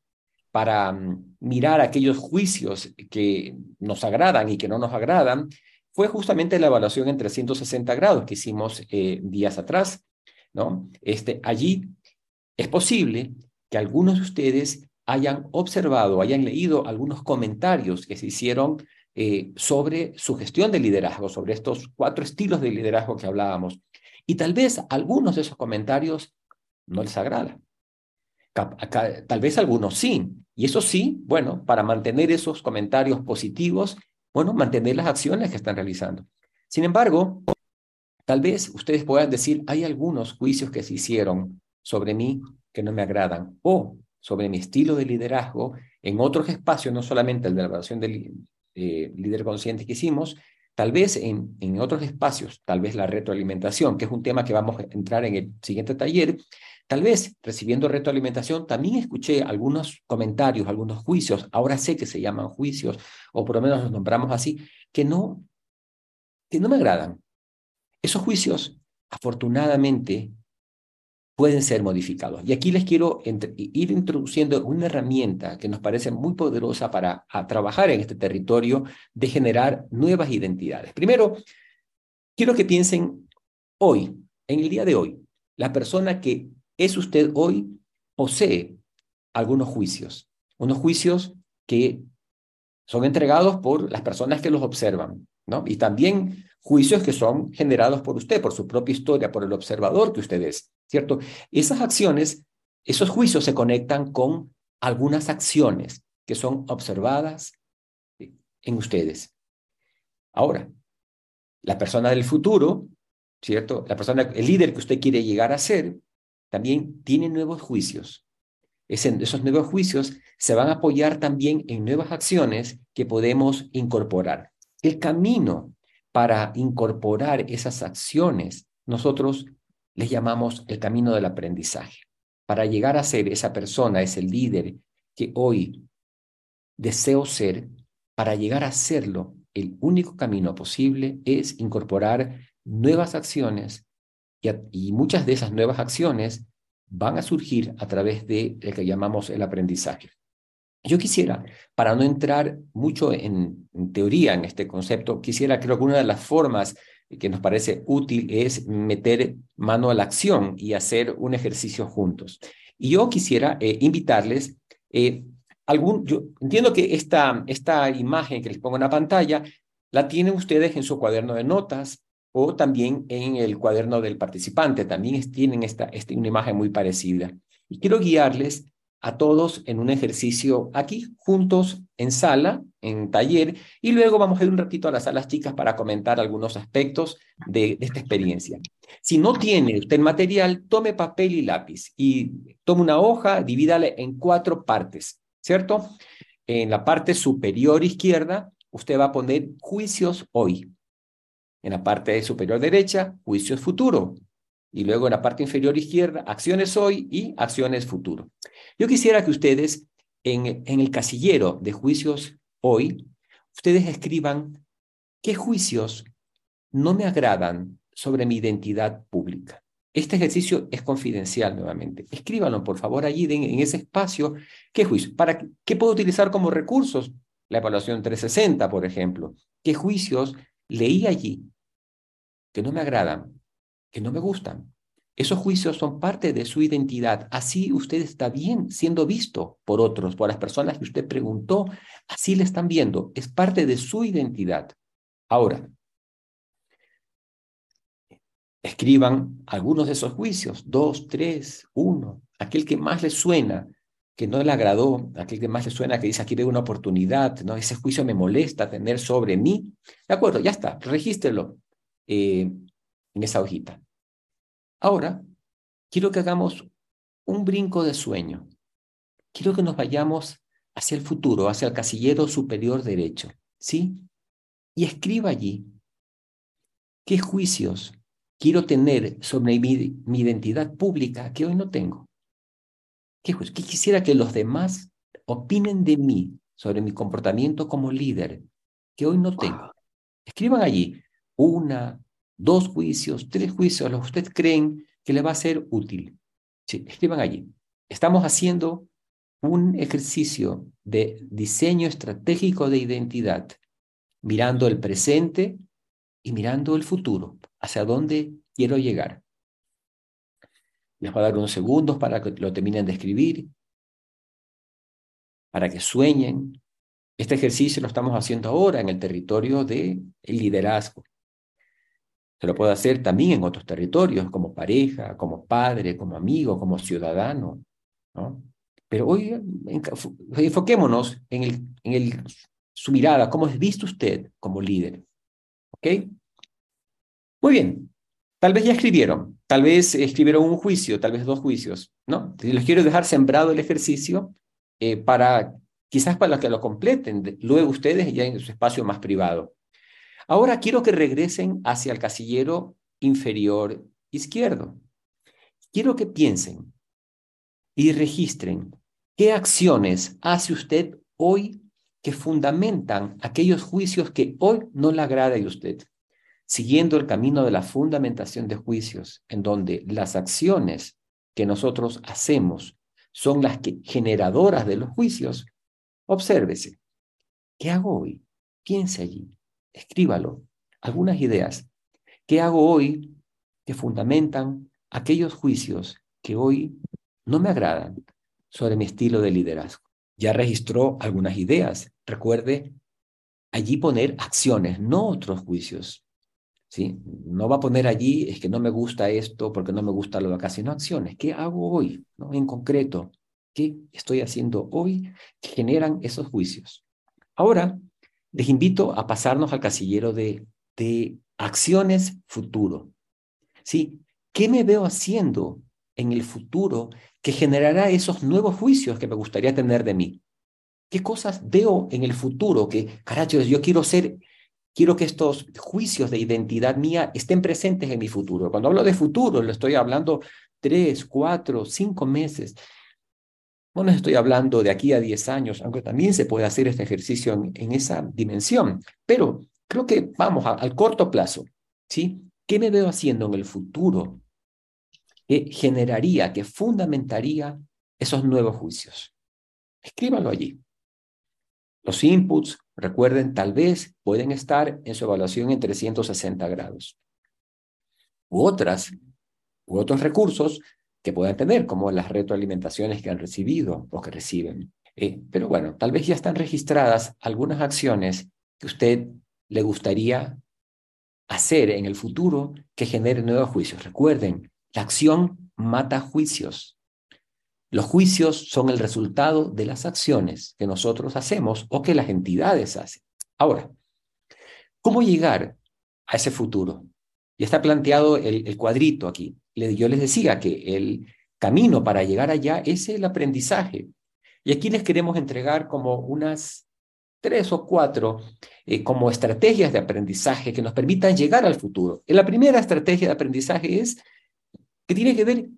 para mm, mirar aquellos juicios que nos agradan y que no nos agradan, fue justamente la evaluación en 360 grados que hicimos eh, días atrás. ¿no? Este, allí es posible que algunos de ustedes hayan observado, hayan leído algunos comentarios que se hicieron eh, sobre su gestión de liderazgo, sobre estos cuatro estilos de liderazgo que hablábamos. Y tal vez algunos de esos comentarios no les agradan. Tal vez algunos sí. Y eso sí, bueno, para mantener esos comentarios positivos, bueno, mantener las acciones que están realizando. Sin embargo, tal vez ustedes puedan decir, hay algunos juicios que se hicieron sobre mí que no me agradan o sobre mi estilo de liderazgo en otros espacios, no solamente el de la evaluación del eh, líder consciente que hicimos, tal vez en, en otros espacios, tal vez la retroalimentación, que es un tema que vamos a entrar en el siguiente taller, Tal vez recibiendo retroalimentación también escuché algunos comentarios, algunos juicios, ahora sé que se llaman juicios, o por lo menos los nombramos así, que no, que no me agradan. Esos juicios, afortunadamente, pueden ser modificados. Y aquí les quiero ir introduciendo una herramienta que nos parece muy poderosa para trabajar en este territorio de generar nuevas identidades. Primero, quiero que piensen hoy, en el día de hoy, la persona que es usted hoy posee algunos juicios, unos juicios que son entregados por las personas que los observan, ¿no? Y también juicios que son generados por usted, por su propia historia, por el observador que usted es, ¿cierto? Esas acciones, esos juicios se conectan con algunas acciones que son observadas en ustedes. Ahora, la persona del futuro, ¿cierto? La persona, el líder que usted quiere llegar a ser, también tiene nuevos juicios. esos nuevos juicios se van a apoyar también en nuevas acciones que podemos incorporar. El camino para incorporar esas acciones, nosotros les llamamos el camino del aprendizaje. Para llegar a ser esa persona, ese líder que hoy deseo ser, para llegar a serlo, el único camino posible es incorporar nuevas acciones y, muchas de esas nuevas acciones van a surgir a través de lo que llamamos el aprendizaje. Yo quisiera, para no entrar mucho en, teoría en este concepto, quisiera, creo que una de las formas que nos parece útil es meter mano a la acción y hacer un ejercicio juntos. Y yo quisiera eh, invitarles, eh, algún, yo entiendo que esta, esta imagen que les pongo en la pantalla la tienen ustedes en su cuaderno de notas, o también en el cuaderno del participante, también tienen esta, esta, una imagen muy parecida. Y quiero guiarles a todos en un ejercicio aquí, juntos, en sala, en taller, y luego vamos a ir un ratito a las salas chicas para comentar algunos aspectos de, esta experiencia. Si no tiene usted material, tome papel y lápiz y tome una hoja, divídale en cuatro partes, ¿cierto? En la parte superior izquierda, usted va a poner juicios hoy. En la parte superior derecha, juicios futuro. Y luego en la parte inferior izquierda, acciones hoy y acciones futuro. Yo quisiera que ustedes en, en el casillero de juicios hoy, ustedes escriban qué juicios no me agradan sobre mi identidad pública. Este ejercicio es confidencial nuevamente. Escríbanlo, por favor, allí en, ese espacio. ¿Qué juicios? ¿Para qué puedo utilizar como recursos? La evaluación 360, por ejemplo. ¿Qué juicios leí allí que no me agradan, que no me gustan. Esos juicios son parte de su identidad. Así usted está bien siendo visto por otros, por las personas que usted preguntó. Así le están viendo. Es parte de su identidad. Ahora, escriban algunos de esos juicios, dos, tres, uno, aquel que más le suena, que no le agradó, aquel que más le suena, que dice aquí veo una oportunidad, ¿no? ese juicio me molesta tener sobre mí. De acuerdo, ya está, regístrelo eh, en esa hojita. Ahora, quiero que hagamos un brinco de sueño. Quiero que nos vayamos hacia el futuro, hacia el casillero superior derecho, ¿sí? Y escriba allí qué juicios quiero tener sobre mi, identidad pública que hoy no tengo. ¿Qué, ¿Qué quisiera que los demás opinen de mí sobre mi comportamiento como líder que hoy no tengo? Escriban allí una, dos juicios, tres juicios, los que ustedes creen que le va a ser útil. Escriban allí. Estamos haciendo un ejercicio de diseño estratégico de identidad, mirando el presente y mirando el futuro, hacia dónde quiero llegar. Les voy a dar unos segundos para que lo terminen de escribir, para que sueñen. Este ejercicio lo estamos haciendo ahora en el territorio del liderazgo. Se lo puedo hacer también en otros territorios, como pareja, como padre, como amigo, como ciudadano. ¿no? Pero hoy enfoquémonos en, su mirada, cómo es visto usted como líder. ¿Ok? Muy bien. Tal vez ya escribieron, tal vez escribieron un juicio, tal vez dos juicios, ¿no? Les quiero dejar sembrado el ejercicio eh, para, quizás para que lo completen luego ustedes ya en su espacio más privado. Ahora quiero que regresen hacia el casillero inferior izquierdo. Quiero que piensen y registren ¿Qué acciones hace usted hoy que fundamentan aquellos juicios que hoy no le agrada a usted? Siguiendo el camino de la fundamentación de juicios, en donde las acciones que nosotros hacemos son las generadoras de los juicios, obsérvese. ¿Qué hago hoy? Piense allí, escríbalo. Algunas ideas. ¿Qué hago hoy que fundamentan aquellos juicios que hoy no me agradan, sobre mi estilo de liderazgo. Ya registró algunas ideas. Recuerde allí poner acciones, no otros juicios. ¿sí? No va a poner allí, es que no me gusta esto porque no me gusta lo de acá, sino acciones. ¿Qué hago hoy? ¿no? En concreto, ¿qué estoy haciendo hoy que generan esos juicios? Ahora, les invito a pasarnos al casillero de, de acciones futuro. ¿Sí? ¿Qué me veo haciendo en el futuro que generará esos nuevos juicios que me gustaría tener de mí. ¿Qué cosas veo en el futuro que, carajo, yo quiero ser, quiero que estos juicios de identidad mía estén presentes en mi futuro? Cuando hablo de futuro, lo estoy hablando tres, cuatro, cinco meses. No les estoy hablando de aquí a diez años, aunque también se puede hacer este ejercicio en, esa dimensión. Pero creo que vamos al corto plazo, ¿sí? ¿Qué me veo haciendo en el futuro que generaría, que fundamentaría esos nuevos juicios. Escríbanlo allí. Los inputs, recuerden, tal vez pueden estar en su evaluación en 360 grados. U otras, u otros recursos que puedan tener, como las retroalimentaciones que han recibido o que reciben. Eh, pero bueno, tal vez ya están registradas algunas acciones que usted le gustaría hacer en el futuro que generen nuevos juicios. Recuerden, la acción mata juicios. Los juicios son el resultado de las acciones que nosotros hacemos o que las entidades hacen. Ahora, ¿cómo llegar a ese futuro? Y está planteado el, cuadrito aquí. Yo les decía que el camino para llegar allá es el aprendizaje. Y aquí les queremos entregar como unas tres o cuatro eh, como estrategias de aprendizaje que nos permitan llegar al futuro. la primera estrategia de aprendizaje es que tiene que ver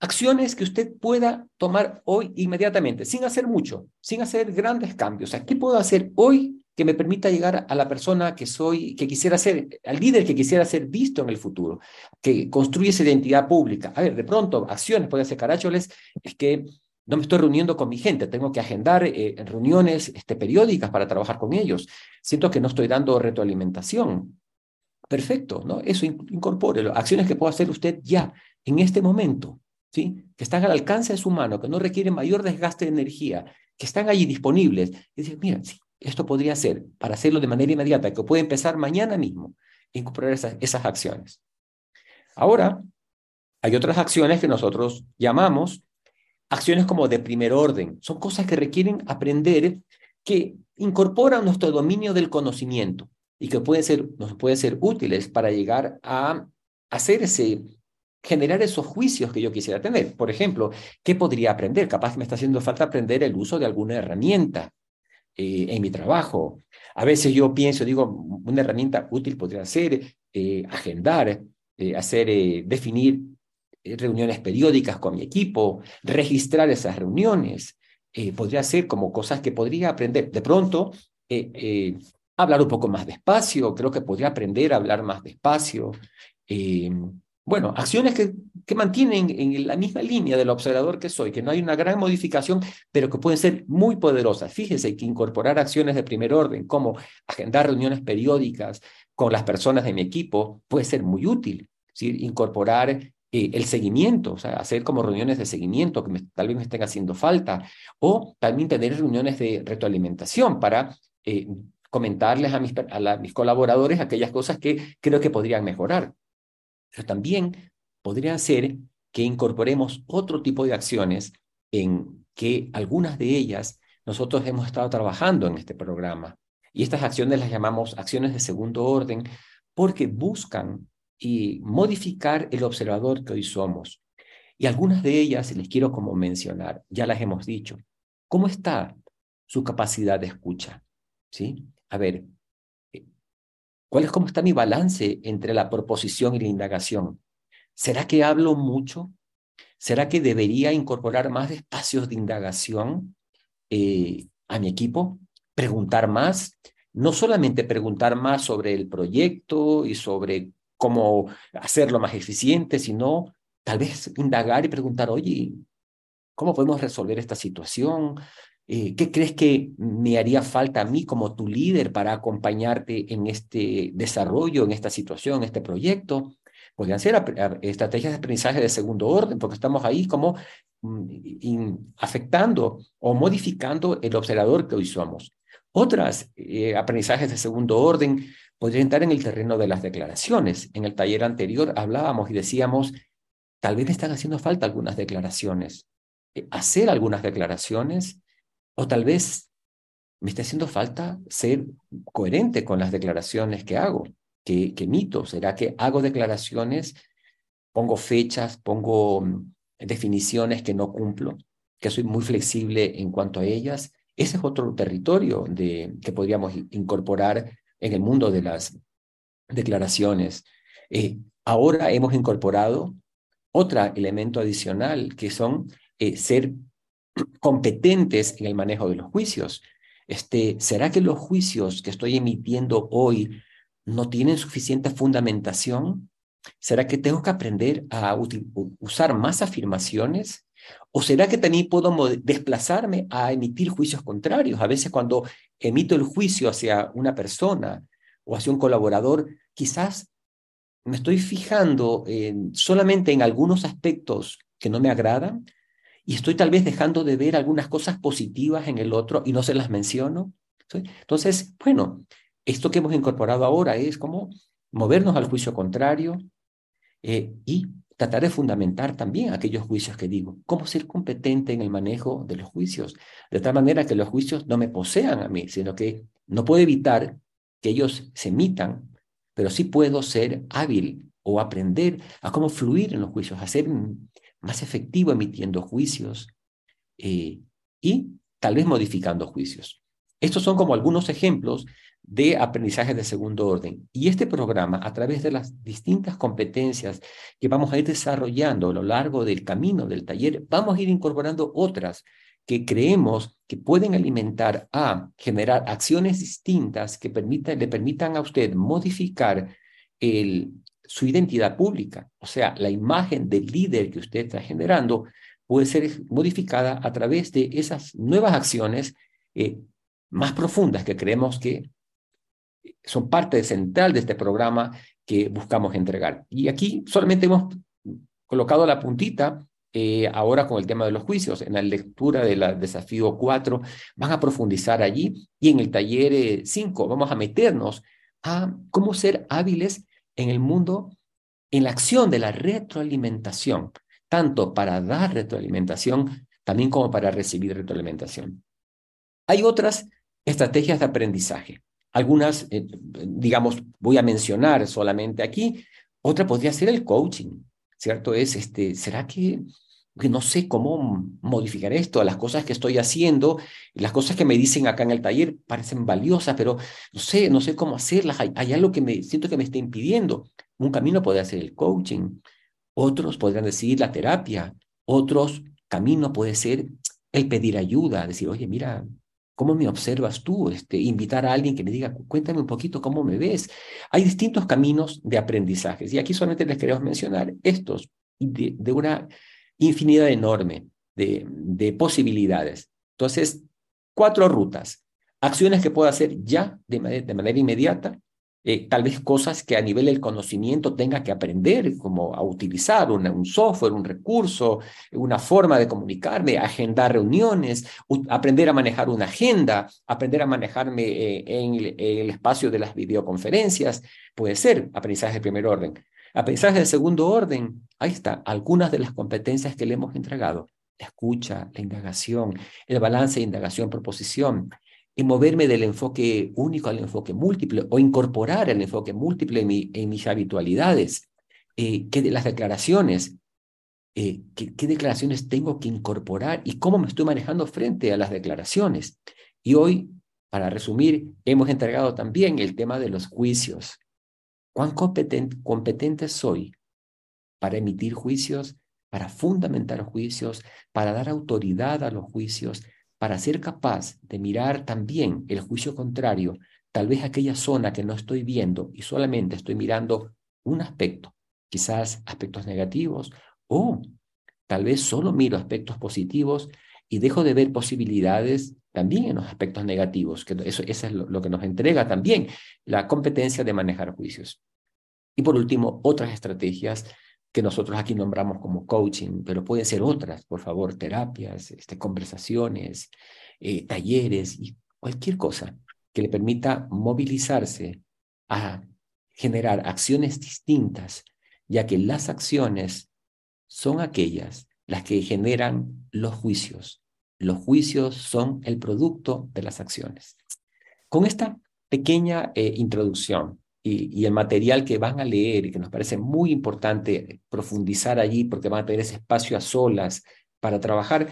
acciones que usted pueda tomar hoy inmediatamente, sin hacer mucho, sin hacer grandes cambios. ¿qué puedo hacer hoy que me permita llegar a la persona que soy, que quisiera ser, al líder que quisiera ser visto en el futuro, que construye esa identidad pública? A ver, de pronto, acciones, puede ser caracholes, es que no me estoy reuniendo con mi gente, tengo que agendar eh, reuniones este, periódicas para trabajar con ellos. Siento que no estoy dando retroalimentación. Perfecto, ¿no? Eso incorpórelo. Acciones que puede hacer usted ya en este momento, ¿sí? que están al alcance de su mano, que no requieren mayor desgaste de energía, que están allí disponibles, y decir, mira, sí, esto podría ser para hacerlo de manera inmediata, que puede empezar mañana mismo, incorporar esas, acciones. Ahora, hay otras acciones que nosotros llamamos acciones como de primer orden. Son cosas que requieren aprender, que incorporan nuestro dominio del conocimiento y que pueden ser, nos pueden ser útiles para llegar a hacer ese generar esos juicios que yo quisiera tener. Por ejemplo, ¿qué podría aprender? Capaz que me está haciendo falta aprender el uso de alguna herramienta eh, en mi trabajo. A veces yo pienso, digo, una herramienta útil podría ser eh, agendar, eh, hacer, definir reuniones periódicas con mi equipo, registrar esas reuniones. podría ser como cosas que podría aprender. De pronto, hablar un poco más despacio, creo que podría aprender a hablar más despacio. Bueno, acciones que, que, mantienen en la misma línea del observador que soy, que no hay una gran modificación, pero que pueden ser muy poderosas. Fíjese que incorporar acciones de primer orden, como agendar reuniones periódicas con las personas de mi equipo, puede ser muy útil. ¿sí? Incorporar eh, el seguimiento, o sea, hacer como reuniones de seguimiento que tal vez me estén haciendo falta, o también tener reuniones de retroalimentación para eh, comentarles a mis, a mis colaboradores aquellas cosas que creo que podrían mejorar. Pero también podría ser que incorporemos otro tipo de acciones en que algunas de ellas nosotros hemos estado trabajando en este programa. Y estas acciones las llamamos acciones de segundo orden porque buscan y modificar el observador que hoy somos. Y algunas de ellas les quiero como mencionar, ya las hemos dicho. ¿Cómo está su capacidad de escucha? ¿Sí? A ver, ¿Cuál es cómo está mi balance entre la proposición y la indagación? ¿Será que hablo mucho? ¿Será que debería incorporar más espacios de indagación eh, a mi equipo? ¿Preguntar más? No solamente preguntar más sobre el proyecto y sobre cómo hacerlo más eficiente, sino tal vez indagar y preguntar, oye, ¿cómo podemos resolver esta situación? Eh, ¿Qué crees que me haría falta a mí como tu líder para acompañarte en este desarrollo, en esta situación, en este proyecto? Podrían ser estrategias de aprendizaje de segundo orden, porque estamos ahí como mm, afectando o modificando el observador que hoy somos. Otras eh, aprendizajes de segundo orden podrían estar en el terreno de las declaraciones. En el taller anterior hablábamos y decíamos, tal vez me están haciendo falta algunas declaraciones. Eh, hacer algunas declaraciones o tal vez me está haciendo falta ser coherente con las declaraciones que hago, que, que emito. ¿Será que hago declaraciones, pongo fechas, pongo mm, definiciones que no cumplo, que soy muy flexible en cuanto a ellas? Ese es otro territorio de, que podríamos incorporar en el mundo de las declaraciones. Eh, ahora hemos incorporado otro elemento adicional, que son eh, ser (clears throat) competentes en el manejo de los juicios. Este, ¿Será que los juicios que estoy emitiendo hoy no tienen suficiente fundamentación? ¿Será que tengo que aprender a usar más afirmaciones? ¿O será que también puedo desplazarme a emitir juicios contrarios? A veces cuando emito el juicio hacia una persona o hacia un colaborador, quizás me estoy fijando solamente en algunos aspectos que no me agradan y estoy tal vez dejando de ver algunas cosas positivas en el otro y no se las menciono. Entonces, bueno, esto que hemos incorporado ahora es como movernos al juicio contrario eh, y tratar de fundamentar también aquellos juicios que digo. Cómo ser competente en el manejo de los juicios, de tal manera que los juicios no me posean a mí, sino que no puedo evitar que ellos se emitan, pero sí puedo ser hábil o aprender a cómo fluir en los juicios, a ser más efectivo emitiendo juicios eh, y tal vez modificando juicios. Estos son como algunos ejemplos de aprendizaje de segundo orden. Y este programa, a través de las distintas competencias que vamos a ir desarrollando a lo largo del camino del taller, vamos a ir incorporando otras que creemos que pueden alimentar a generar acciones distintas que le permitan a usted modificar su identidad pública, o sea, la imagen del líder que usted está generando puede ser modificada a través de esas nuevas acciones eh, más profundas que creemos que son parte central de este programa que buscamos entregar. Y aquí solamente hemos colocado la puntita eh, ahora con el tema de los juicios. En la lectura del desafío 4 van a profundizar allí y en el taller 5 eh, vamos a meternos a cómo ser hábiles en el mundo, en la acción de la retroalimentación, tanto para dar retroalimentación, también como para recibir retroalimentación. Hay otras estrategias de aprendizaje. Algunas, eh, digamos, voy a mencionar solamente aquí. Otra podría ser el coaching. ¿cierto? Es, este, ¿será que, que no sé cómo modificar esto? Las cosas que estoy haciendo, las cosas que me dicen acá en el taller parecen valiosas, pero no sé, no sé cómo hacerlas. Hay, hay algo que me siento que me está impidiendo. Un camino puede ser el coaching, otros podrían decir la terapia, otros caminos puede ser el pedir ayuda, decir, oye, mira, ¿Cómo me observas tú? Este, invitar a alguien que me diga, cuéntame un poquito cómo me ves. Hay distintos caminos de aprendizajes y aquí solamente les queremos mencionar estos de, una infinidad enorme de, de posibilidades. Entonces, cuatro rutas. Acciones que puedo hacer ya de manera inmediata, eh, tal vez cosas que a nivel del conocimiento tenga que aprender, como a utilizar un software, un recurso, una forma de comunicarme, agendar reuniones, aprender a manejar una agenda, aprender a manejarme eh, en el, espacio de las videoconferencias, puede ser aprendizaje de primer orden. Aprendizaje de segundo orden, ahí está, algunas de las competencias que le hemos entregado. La escucha, la indagación, el balance de indagación-proposición, y moverme del enfoque único al enfoque múltiple o incorporar el enfoque múltiple en, mis habitualidades. Eh, ¿Qué de las declaraciones? Eh, ¿qué, declaraciones tengo que incorporar y cómo me estoy manejando frente a las declaraciones? Y hoy, para resumir, hemos entregado también el tema de los juicios. ¿Cuán competente, competente soy para emitir juicios, para fundamentar juicios, para dar autoridad a los juicios, para ser capaz de mirar también el juicio contrario, tal vez aquella zona que no estoy viendo y solamente estoy mirando un aspecto, quizás aspectos negativos, o tal vez solo miro aspectos positivos y dejo de ver posibilidades también en los aspectos negativos, que eso, eso es lo, que nos entrega también la competencia de manejar juicios. Y por último, otras estrategias que nosotros aquí nombramos como coaching, pero pueden ser otras, por favor, terapias, este, conversaciones, eh, talleres y cualquier cosa que le permita movilizarse a generar acciones distintas, ya que las acciones son aquellas las que generan los juicios. Los juicios son el producto de las acciones. Con esta pequeña eh, introducción y, el material que van a leer y que nos parece muy importante profundizar allí porque van a tener ese espacio a solas para trabajar,